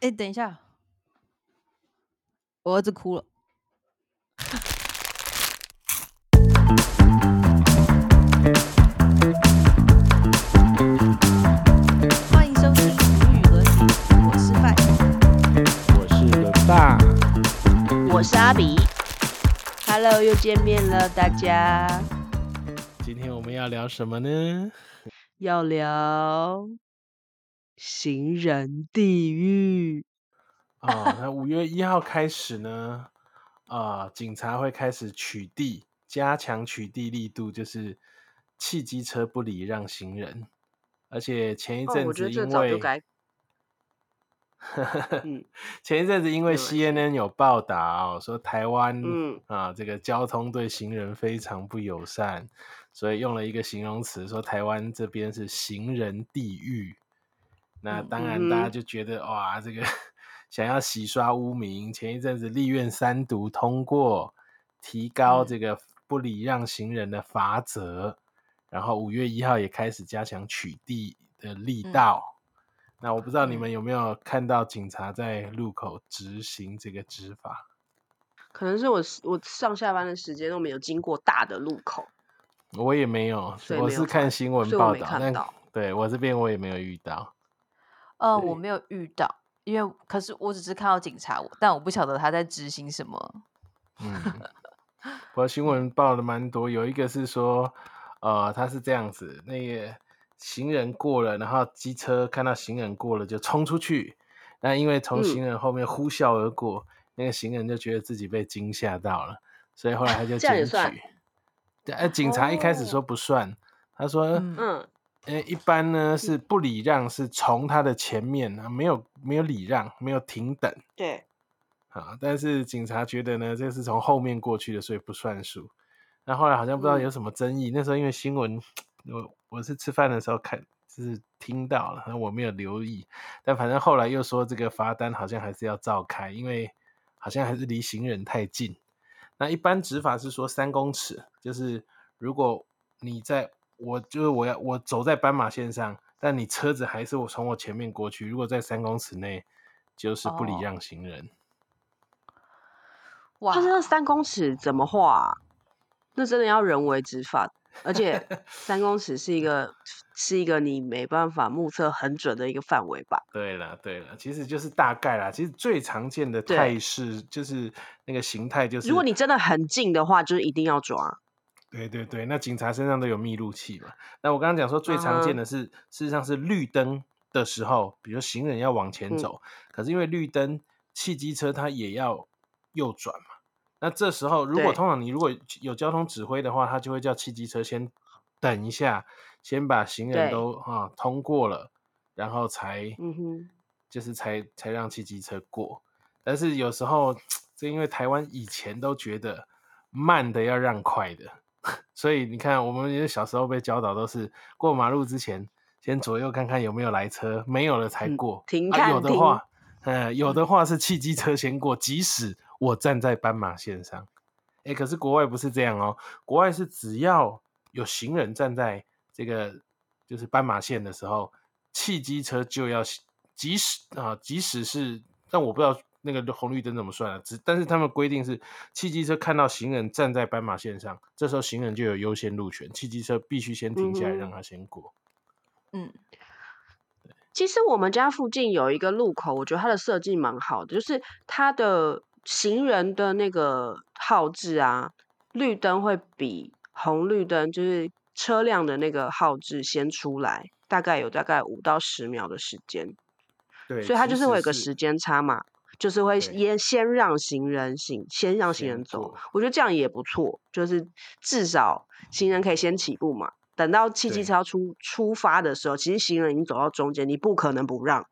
哎，等一下，我儿子哭了。欢迎收听《母语和你》，我是范。我是伦爸，我是阿比，Hello，又见面了，大家今天我们要聊什么呢？要聊行人地狱。哦，那五月一号开始呢，啊、警察会开始取缔，加强取缔力度，就是汽机车不礼让行人，而且前一哦，阵子因为、早就该，嗯前一阵子因为 CNN 有报道说台湾嗯啊这个交通对行人非常不友善，所以用了一个形容词说台湾这边是行人地狱。那嗯当然大家就觉得哇这个想要洗刷污名，前一阵子立院三读通过提高嗯这个不礼让行人的罚则，然后五月一号也开始加强取缔的力嗯道。那我不知道你嗯们有没有看到警察在路口执行这个执法？可能是我我上下班的时间都没有经过大的路口，我也没有，我是看新闻报道，但对我这边我也没有遇到。呃，我没有遇到，因为可是我只是看到警察，但我不晓得他在执行什么。嗯，不过新闻报的蛮多，有一个是说，呃，他是这样子，那个行人过了，然后机车看到行人过了就冲出去，那因为从嗯。行人后面呼啸而过，那个行人就觉得自己被惊吓到了，所以后来他就检 这样也算举。对，呃，警察一开始说哦不算，他说，嗯。嗯呃，一般呢是不礼让，是从他的前面啊，没有没有礼让，没有停等对，啊。但是警察觉得呢，这是从后面过去的，所以不算数。那后来好像不知道嗯有什么争议，那时候因为新闻，我我是吃饭的时候看，就是听到了，然后我没有留意。但反正后来又说这个罚单好像还是要照开，因为好像还是离行人太近。那一般执法是说三公尺，就是如果你在我就是我要我走在斑马线上，但你车子还是我从我前面过去，如果在三公尺内，就是不礼哦让行人。哇但，是那三公尺怎么画啊、那真的要人为执法，而且 三公尺是一个是一个你没办法目测很准的一个范围吧？对了对了，其实就是大概啦。其实最常见的对态势就是那个形态，就是如果你真的很近的话，就是一定要抓。对对对，那警察身上都有密录器嘛。那我刚刚讲说最常见的是，事实上是绿灯的时候，比如行人要往前嗯走，可是因为绿灯，汽机车它也要右转嘛。那这时候，如果通常你如果有交通指挥的话，他就会叫汽机车先等一下，先把行人都啊通过了，然后才嗯哼，就是才才让汽机车过。但是有时候，这因为台湾以前都觉得慢的要让快的，所以你看，我们也小时候被教导都是过马路之前，先左右看看有没有来车，没有了才嗯过。停啊、看停有的话，呃，有的话是汽机车先过，即使我站在斑马线上。哎，可是国外不是这样哦，国外是只要有行人站在这个就是斑马线的时候，汽机车就要，即使啊，即使是，但我不知道那个红绿灯怎么算啊，只但是他们规定是，汽机车看到行人站在斑马线上，这时候行人就有优先路权，汽机车必须先停下来让。他先过。嗯，其实我们家附近有一个路口，我觉得它的设计蛮好的，就是它的行人的那个号志啊，绿灯会比红绿灯就是车辆的那个号志先出来，大概有大概五到十秒的时间，对，所以它就是会有个是时间差嘛，就是会先先让行人行，先让行人走，我觉得这样也不错，就是至少行人可以先起步嘛。等到汽机车要出出发的时候，其实行人已经走到中间，你不可能不让，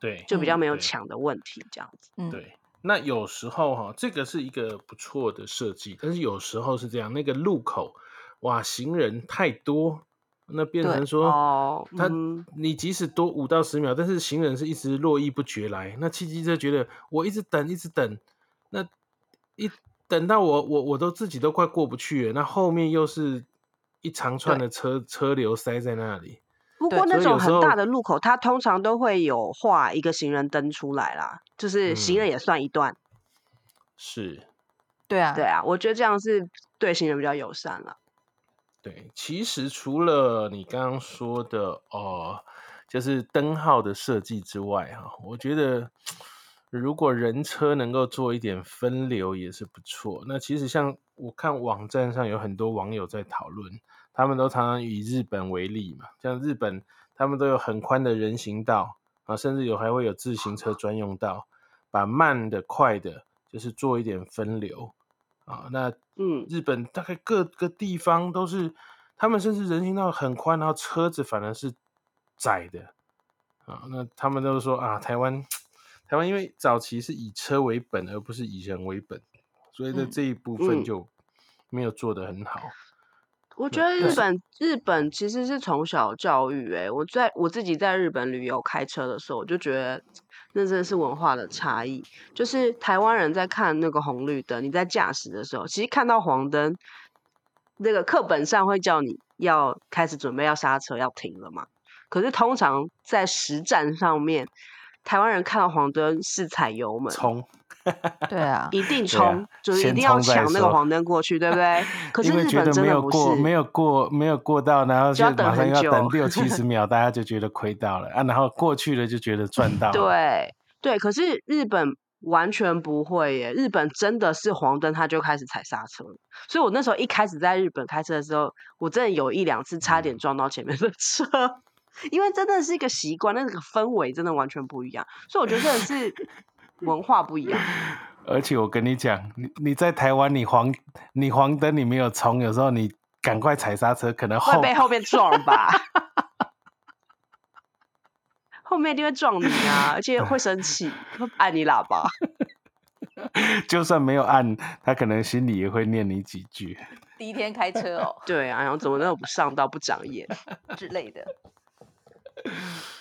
对，就比较没有抢的问题，这样子。嗯，对，那有时候哈，这个是一个不错的设计，但是有时候是这样，那个路口哇，行人太多，那变成说哦他嗯。你即使多五到十秒，但是行人是一直络绎不绝来，那汽机车觉得我一直等一直等，那一等到我我我都自己都快过不去了，那后面又是一长串的车车流塞在那里，不过那种很大的路口，它通常都会有画一个行人灯出来啦，就是行人嗯。也算一段。是，对啊，对啊，我觉得这样是对行人比较友善啦。对，其实除了你刚刚说的哦，就是灯号的设计之外，哈，我觉得如果人车能够做一点分流也是不错。那其实像我看网站上有很多网友在讨论，他们都常常以日本为例嘛，像日本他们都有很宽的人行道啊，甚至有还会有自行车专用道，把慢的快的，就是做一点分流啊。那嗯，日本大概各个地方都是，他们甚至人行道很宽，然后车子反而是窄的啊。那他们都说啊，台湾台湾因为早期是以车为本，而不是以人为本，所以在嗯这一部分嗯就没有做得很好。我觉得日本日本其实是从小教育、欸，我在我自己在日本旅游开车的时候，我就觉得那真的是文化的差异。就是台湾人在看那个红绿灯，你在驾驶的时候，其实看到黄灯，那个课本上会叫你要开始准备要刹车要停了嘛。可是通常在实战上面，台湾人看到黄灯是踩油门，冲，对啊，一定对啊冲，就是一定要抢那个说黄灯过去，对不对？可是日本觉得没有真的不是，过没有过没有过到，然后就就要等马上很久要等六七十秒，大家就觉得亏到了啊，然后过去了就觉得赚到了。对对，可是日本完全不会耶，日本真的是黄灯他就开始踩刹车了，所以我那时候一开始在日本开车的时候，我真的有一两次差点撞到前面的车，因为真的是一个习惯，那个氛围真的完全不一样，所以我觉得真的是 文化不一样。而且我跟你讲，你你在台湾，你黄你黄灯你没有冲，有时候你赶快踩刹车，可能会后被后面撞吧。后面一定会撞你啊，而且会生气，会按你喇叭。就算没有按，他可能心里也会念你几句。第一天开车哦对啊，然后怎么那么不上道、不长眼？之类的。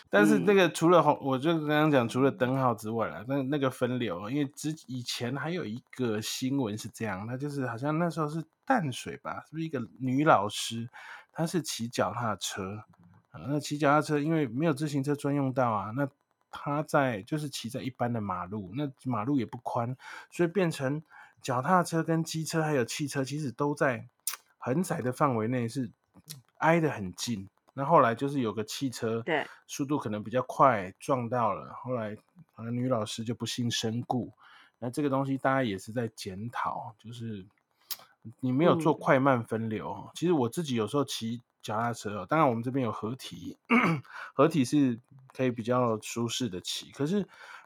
但是那嗯个除了红，我就刚刚讲，除了灯号之外啦，那那个分流，因为之以前还有一个新闻是这样，那就是好像那时候是淡水吧，是不是一个女老师，她是骑脚踏车啊，那骑脚踏车因为没有自行车专用道啊，那她在就是骑在一般的马路，那马路也不宽，所以变成脚踏车跟机车还有汽车其实都在很窄的范围内是挨得很近。那后来就是有个汽车，对，速度可能比较快，撞到了，后来好像女老师就不幸身故。那这个东西大家也是在检讨，就是你没有做嗯快慢分流。其实我自己有时候骑脚踏车哦，当然我们这边有合体，合体是可以比较舒适的骑。可是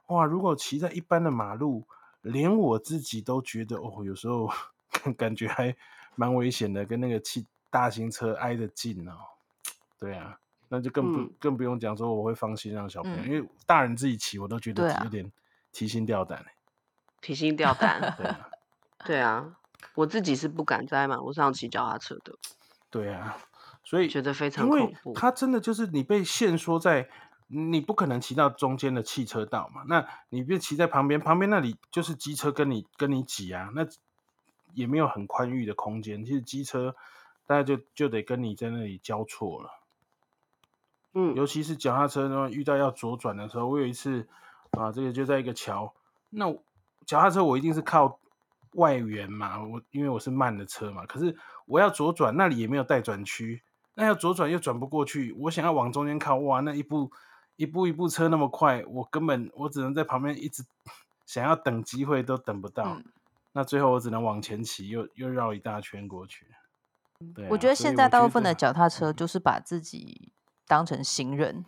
哇，如果骑在一般的马路，连我自己都觉得哦，有时候 感觉还蛮危险的，跟那个汽大型车挨得近哦。对啊，那就更不、嗯更不用讲说我会放心让小朋友，嗯因为大人自己骑我都觉得有点提心吊胆、欸。提心吊胆。对啊，对啊，我自己是不敢在马路上骑脚踏车的，对啊，所以觉得非常恐怖。它真的就是你被限缩在，你不可能骑到中间的汽车道嘛，那你别骑在旁边，旁边那里就是机车跟你跟你挤啊，那也没有很宽裕的空间，其实机车大家就就得跟你在那里交错了。嗯。尤其是脚踏车呢，遇到要左转的时候，我有一次啊，这个就在一个桥，那我脚踏车我一定是靠外缘嘛，我因为我是慢的车嘛，可是我要左转，那里也没有待转区，那要左转又转不过去，我想要往中间靠，哇，那一步一步一步车那么快，我根本我只能在旁边一直想要等机会都等不到，嗯。那最后我只能往前骑，又又绕一大圈过去。对啊、我觉得现在大部分的脚踏车就是把自己当成行人，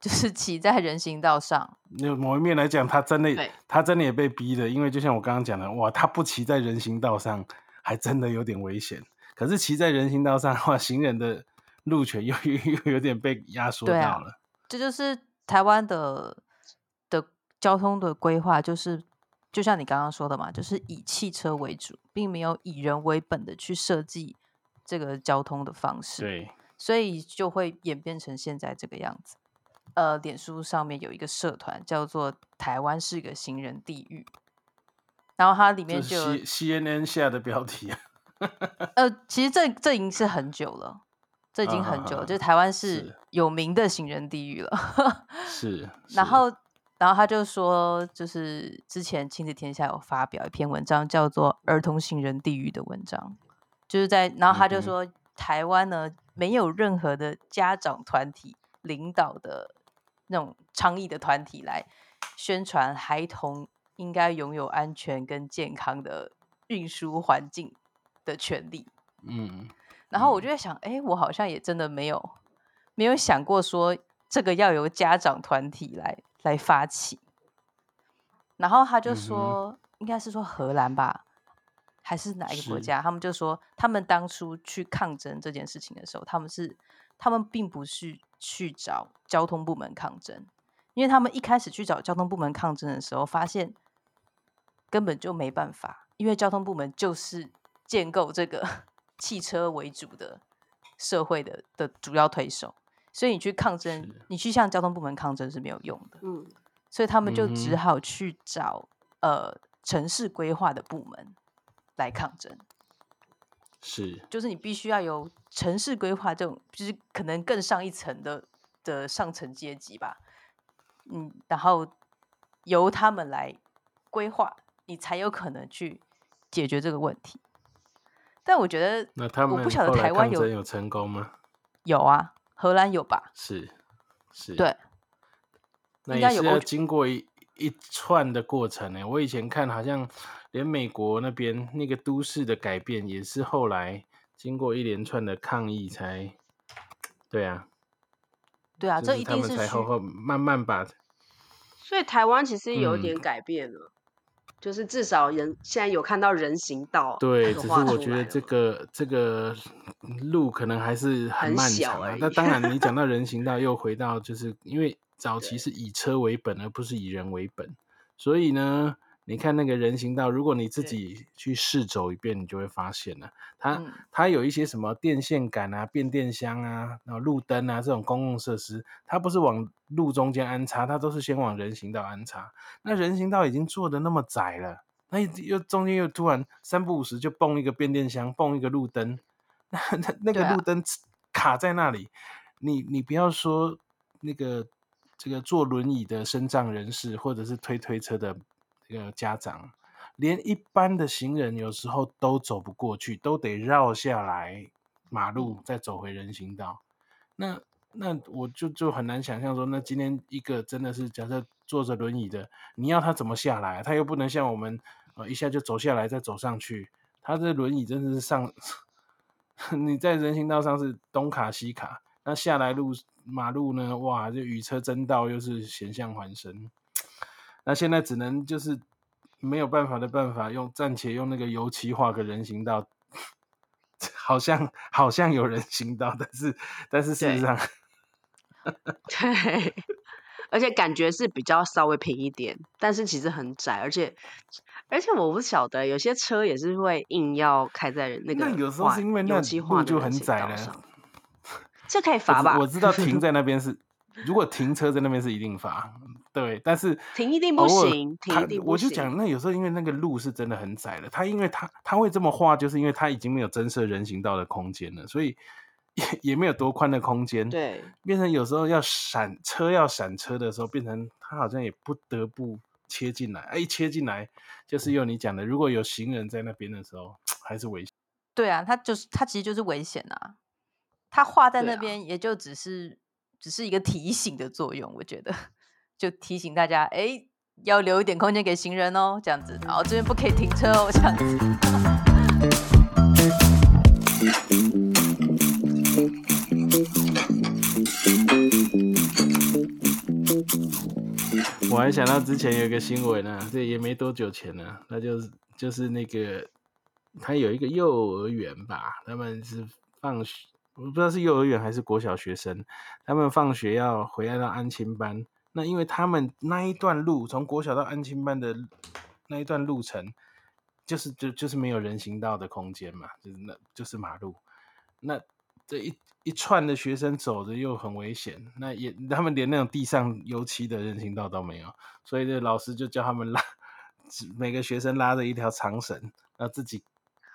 就是骑在人行道上。那某一面来讲，他真的，他真的也被逼的，因为就像我刚刚讲的，哇，他不骑在人行道上，还真的有点危险。可是骑在人行道上的话，行人的路权又又又有点被压缩对啊到了。这就是台湾的的交通的规划，就是就像你刚刚说的嘛，就是以汽车为主，并没有以人为本的去设计这个交通的方式。对，所以就会演变成现在这个样子。呃，脸书上面有一个社团叫做“台湾是个行人地狱”，然后它里面就有 C C N N 下的标题啊。呃，其实这这已经是很久了，这已经很久了，就是台湾是是有名的行人地狱了。是，是然后，然后他就说，就是之前亲子天下有发表一篇文章，叫做《儿童行人地狱》的文章，就是在，然后他就说，台湾呢没有任何的家长团体领导的那种倡议的团体来宣传孩童应该拥有安全跟健康的运输环境的权利。嗯，然后我就在想，哎、我好像也真的没有没有想过说这个要由家长团体来来发起。然后他就说，应该是说荷兰吧，还是哪一个国家？他们就说，他们当初去抗争这件事情的时候，他们是他们并不是去找交通部门抗争，因为他们一开始去找交通部门抗争的时候，发现根本就没办法，因为交通部门就是建构这个 汽车为主的社会的的主要推手，所以你去抗争，你去向交通部门抗争是没有用的，嗯，所以他们就只好去找、呃城市规划的部门来抗争。是，就是你必须要有城市规划这种，就是可能更上一层的的上层阶级吧，嗯，然后由他们来规划，你才有可能去解决这个问题。但我觉得那他们我不晓得台湾有抗争有成功吗？有啊，荷兰有吧？是，是，对，那也是要经过一一串的过程呢。我以前看好像连美国那边那个都市的改变，也是后来经过一连串的抗议才，对啊，对啊，这一定是才后后慢慢把所以台湾其实有嗯点改变了，就是至少人现在有看到人行道对，只是我觉得这个这个路可能还是很很漫长那当然，你讲到人行道，又回到就是因为早期是以车为本，而不是以人为本，所以呢，你看那个人行道，如果你自己去试走一遍，你就会发现了，它、嗯它有一些什么电线杆啊、变电箱啊、然后路灯啊这种公共设施，它不是往路中间安插，它都是先往人行道安插。那人行道已经做的那么窄了。那又中间又突然三不五时就蹦一个变电箱，蹦一个路灯，那那那个路灯卡在那里，你你不要说那个这个坐轮椅的身障人士，或者是推推车的这个家长，连一般的行人有时候都走不过去，都得绕下来马路，再走回人行道。那那我就就很难想象说，那今天一个真的是假设坐着轮椅的，你要他怎么下来啊？他又不能像我们呃一下就走下来再走上去，他这轮椅真的是上，你在人行道上是东卡西卡，那下来路马路呢，哇，就雨车争道又是险象环生，那现在只能就是没有办法的办法，用暂且用那个油漆画个人行道。好像好像有人行道，但是但是事实上，对，而且感觉是比较稍微平一点，但是其实很窄，而且而且我不晓得有些车也是会硬要开在那个那有时候画是因为那油漆画路就的人行很窄了这可以罚吧？知我知道 停在那边是，如果停车在那边是一定罚，对，但是停一定不行停一定不我就讲那有时候因为那个路是真的很窄了，它因为它它会这么画，就是因为它已经没有增设人行道的空间了，所以 也也没有多宽的空间，，对，变成有时候要闪车要闪车的时候，变成它好像也不得不切进来，哎，一切进来就是用你讲的，如果有行人在那边的时候，还是危险。对啊，它就是它其实就是危险啊。它画在那边也就只是、只是一个提醒的作用，我觉得。就提醒大家，哎，要留一点空间给行人哦，这样子，然后这边不可以停车哦，这样子。我还想到之前有一个新闻啊，这也没多久前呢、那就是就是那个他有一个幼儿园吧，他们是放学，我不知道是幼儿园还是国小学生，他们放学要回来到安亲班，那因为他们那一段路从国小到安亲班的那一段路程，就是就就是没有人行道的空间嘛，就是那就是马路，那这一一串的学生走着又很危险，那也他们连那种地上油漆的人行道都没有，所以这老师就叫他们拉，每个学生拉着一条长绳，然后自己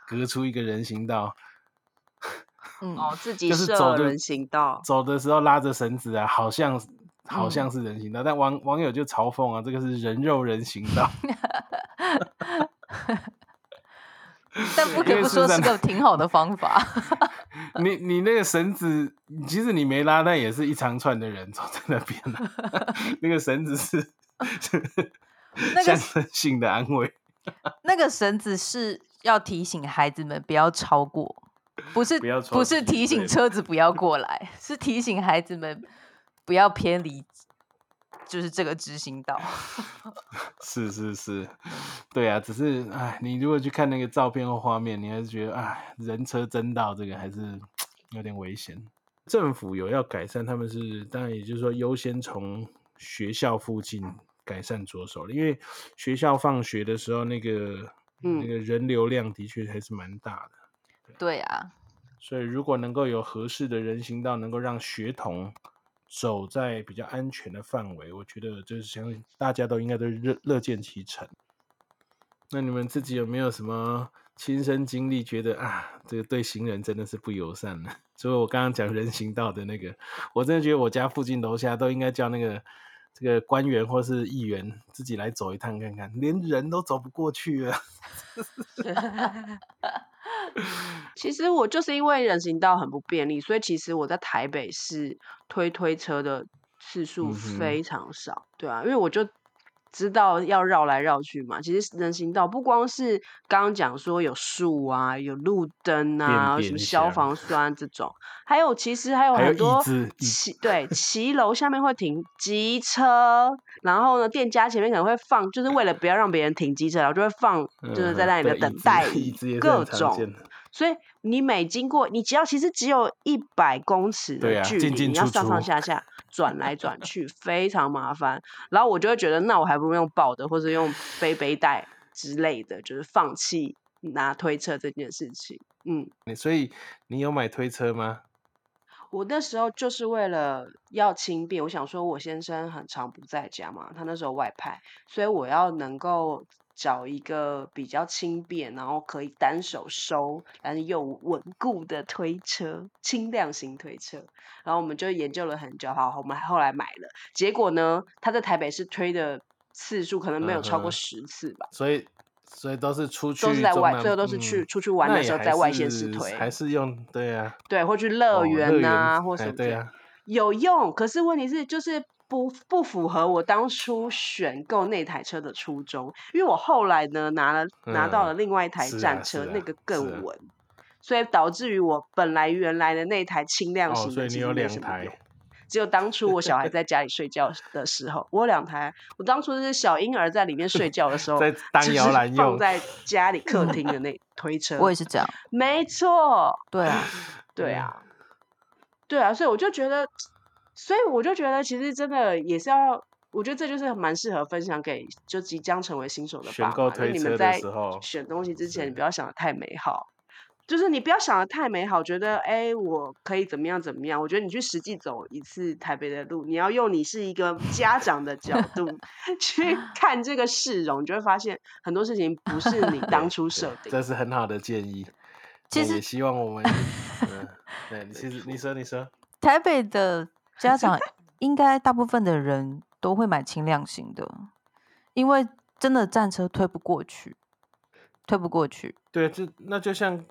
隔出一个人行道。嗯，哦，自己就是走人行道。走的时候拉着绳子啊，好像好嗯像是人行道，但网网友就嘲讽啊，这个是人肉人行道。但不因为可不说是个挺好的方法。你你那个绳子，即使你没拉，但也是一长串的人走在那边、啊、那个绳子是是那个象征性的安慰。那个绳子是要提醒孩子们不要超过，不是不不是提醒车子不要过来，是提醒孩子们不要偏离，就是这个直行道。是是是，对啊，只是哎，你如果去看那个照片或画面，你还是觉得哎，人车争道这个还是有点危险。政府有要改善，他们是当然也就是说优先从学校附近改善着手了，因为学校放学的时候那个、那嗯个人流量的确还是蛮大的。对啊，所以如果能够有合适的人行道，能够让学童走在比较安全的范围，我觉得就是相信大家都应该都乐乐见其成。那你们自己有没有什么亲身经历，觉得啊，这个对行人真的是不友善呢？所以我刚刚讲人行道的那个，我真的觉得我家附近楼下都应该叫那个这个官员或是议员自己来走一趟看看，连人都走不过去了。其实我就是因为人行道很不便利，所以其实我在台北市推推车的次数非常少。对啊，因为我就知道要绕来绕去嘛。其实人行道不光是刚刚讲说有树啊、有路灯啊、什么消防栓这种，还有其实还有很多骑对骑楼下面会停机车，然后呢店家前面可能会放，就是为了不要让别人停机车，然后就会放就是在嗯那里的等待各种。所以你每经过，你只要其实只有一百公尺的距离，进出你要上上下下 转来转去，非常麻烦。然后我就会觉得，那我还不如用抱的，或者用背背带之类的，就是放弃拿推车这件事情。嗯，你所以你有买推车吗？我那时候就是为了要轻便，我想说我先生很常不在家嘛，他那时候外派，所以我要能够找一个比较轻便，然后可以单手收，但是又稳固的推车，轻量型推车。然后我们就研究了很久，好，我们后来买了。结果呢，他在台北市推的次数可能没有超过十次吧，所以所以都是出去都是在外，最后都是去、嗯出去玩的时候在外县市推，还是用对啊，对，或去哦乐园园啊，或什么对啊，有用，可是问题是就是不不符合我当初选购那台车的初衷，因为我后来呢拿了拿到了嗯另外一台战车，那个更稳，所以导致于我本来原来的那台轻量哦，型的所以你有两台。只有当初我小孩在家里睡觉的时候，我有两台。我当初是小婴儿在里面睡觉的时 候，在当就是摇篮用放在家里客厅的 那推车。我也是这样。没错，对啊，嗯对啊，对啊，所以我就觉得，所以我就觉得，其实真的也是要，我觉得这就是蛮适合分享给就即将成为新手的选爸妈，推车的你们在时候选东西之前，你不要想的太美好。就是你不要想的太美好，觉得哎、诶我可以怎么样怎么样？我觉得你去实际走一次台北的路，你要用你是一个家长的角度 去看这个市容，你就会发现很多事情不是你当初设定的。这是很好的建议。其实也希望我们，嗯，对，你其实你说你说，台北的家长应该大部分的人都会买轻量型的，因为真的战车推不过去，推不过去。对，就那就像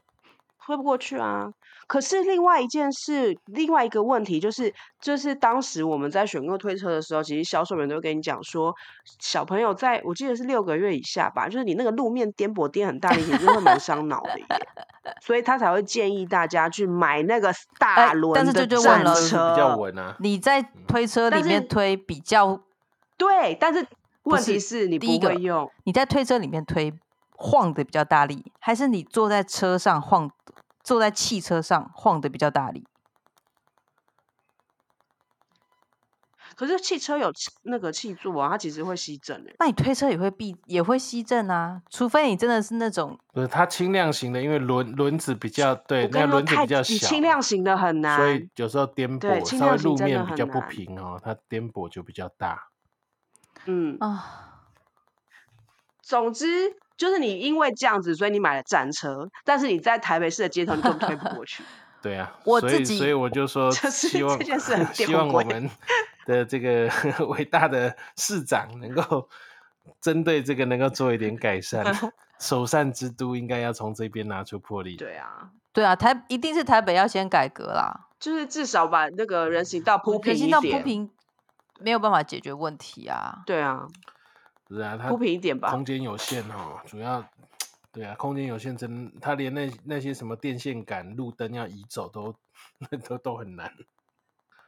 推不过去啊。可是另外一件事，另外一个问题就是，就是当时我们在选购推车的时候，其实销售员都会跟你讲说，小朋友在我记得是六个月以下吧，就是你那个路面颠簸颠很大力，其实会蛮伤脑的耶。所以他才会建议大家去买那个 大哎轮但是的这就问了战车，是比较稳啊。你在推车里面推比较，对，但是问题是你第一个不会用。你在推车里面推晃的比较大力，还是你坐在车上晃，坐在汽车上晃的比较大力？可是汽车有那个气柱啊，它其实会吸震诶。那你推车也会避，也会吸震啊，除非你真的是那种不是它轻量型的，因为轮轮子比较对，那轮子比较小，轻量型的很难，所以有时候颠簸，稍微路面比较不平哦，它颠簸就比较大。嗯，啊，总之就是你因为这样子，所以你买了战车，但是你在台北市的街头你根本推不过去。对啊，我自己所以所以我就说，就是希望这件事很 希望我们的这个伟大的市长能够针对这个能够做一点改善。首善之都应该要从这边拿出魄力。对啊，对啊，台一定是台北要先改革啦，就是至少把那个人行道铺平人行道铺。平没有办法解决问题啊。对啊，不是啊，它铺平一点吧空。间有限哦，主要对啊，空间有限，真它连那那些什么电线杆、路灯要移走都 都都很难。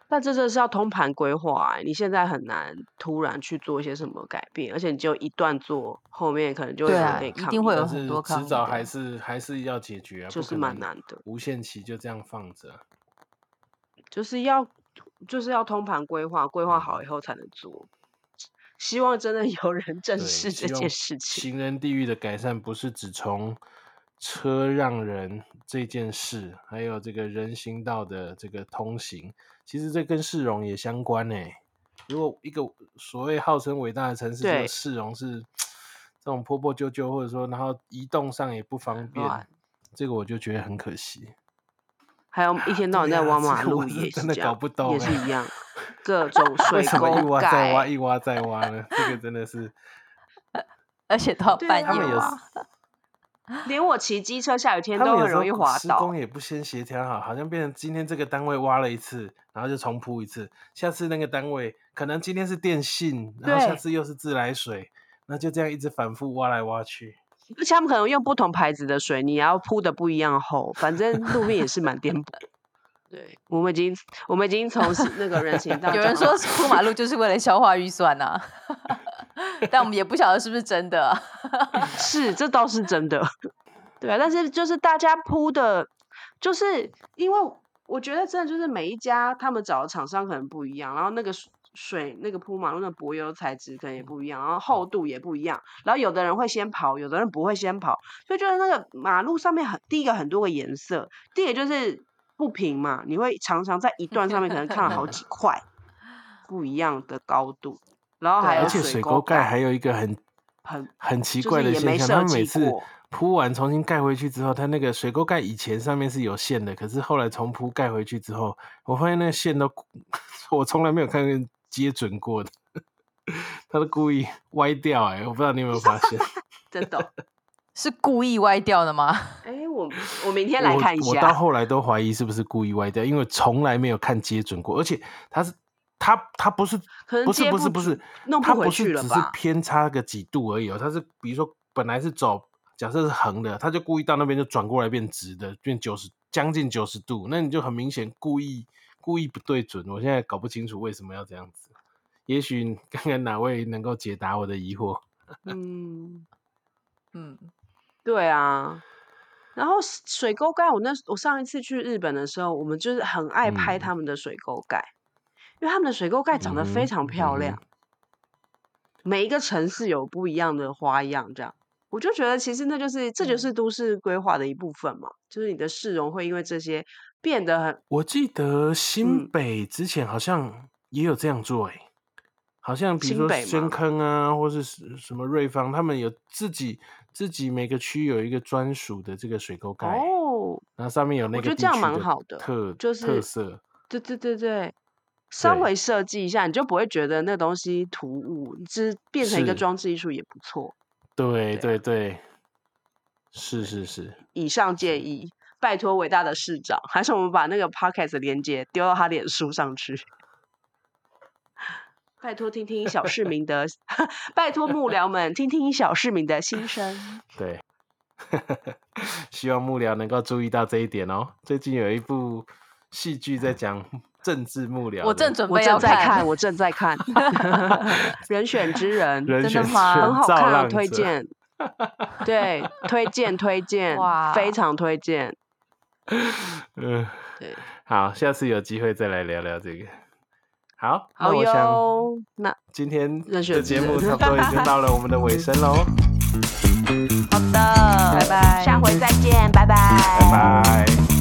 但这真的是要通盘规划、欸，你现在很难突然去做一些什么改变，而且你只有一段做，后面可能就会对啊有人跟你抗议一定会有很多迟早还是还是要解决啊，就是蛮难的，无限期就这样放着。就是要就是要通盘规划，规划好以后才能做。希望真的有人正，视这件事情。行人地狱的改善不是只从车让人这件事，还有这个人行道的这个通行，其实这跟市容也相关呢。如果一个所谓号称伟大的城市，这对个市容是 这种破破旧旧，或者说然后移动上也不方便，这个我就觉得很可惜。还有一天到晚在挖马路也真的搞不，懂也是欸一样，各种 为水沟什么一挖再挖，一挖再挖呢？这个真的是 而且都要半夜挖，连我骑机车下雨天都很容易滑倒施工。也不先协调好，好像变成今天这个单位挖了一次，然后就重铺一次，下次那个单位可能今天是电信，然后下次又是自来水，那就这样一直反复挖来挖去。而且他们可能用不同牌子的水，你要铺的不一样厚，反正路面也是蛮颠簸。对，我们已经我们已经从那个人行道有人说铺马路就是为了消化预算呐、但我们也不晓得是不是真的啊、是，这倒是真的。对啊，但是就是大家铺的，就是因为我觉得真的就是每一家他们找的厂商可能不一样，然后那个水水那个铺马路的柏油材质可能也不一样，然后厚度也不一样，然后有的人会先跑，有的人不会先跑，所以就是那个马路上面很第一个很多个颜色，第二个就是不平嘛，你会常常在一段上面可能看了好几 块不一样的高度，然后还有而且水沟盖还有一个很很很奇怪的现象，他们每次铺完重新盖回去之后，它那个水沟盖以前上面是有线的，可是后来重铺盖回去之后，我发现那个线都 我从来没有看见接准过的，他都故意歪掉哎、我不知道你有没有发现。真的哦。是故意歪掉的吗？哎、我我明天来看一下我到。后来都怀疑是不是故意歪掉，因为从来没有看接准过，而且他是他他不是可能不是不是不是，弄不回他不是只是偏差个几度而已哦，他是比如说本来是走假设是横的，他就故意到那边就转过来变直的，变九十将近九十度，那你就很明显故意故意不对准，我现在搞不清楚为什么要这样子。也许 看看哪位能够解答我的疑惑？嗯，嗯，对啊。然后水沟盖，我那我上一次去日本的时候，我们就是很爱拍嗯。他们的水沟盖，因为他们的水沟盖长得非常漂亮，每一个城市有不一样的花样，这样。我就觉得其实那就是这就嗯。是都市规划的一部分嘛，就是你的市容会因为这些变得很我记得新嗯。北之前好像也有这样做、欸，好像比如说深。坑啊，或是什什么瑞芳，他们有自己自己每个区有一个专属的这个水沟盖，哦，然后上面有那个我觉得这样蛮好的特就是特色，对对对对，稍对微设计一下，你就不会觉得那东西突兀，就是变成一个装置艺术也不错。对对啊对对，是是是，以上建议，拜托伟大的市长，还是我们把那个 podcast 的链接丢到他脸书上去。拜托听听小市民的，拜托幕僚们听听小市民的心声。对。希望幕僚能够注意到这一点哦。最近有一部戏剧在讲政治幕僚，我正准我备要正在看，我正在看 人选之人，人选之真的吗人很好看、推荐。对，推荐推荐，哇非常推荐。嗯，对，好，下次有机会再来聊聊这个。好，那好我想哟。那今天的节目差不多已经到了我们的尾声喽。好的，拜拜，下回再见，拜拜。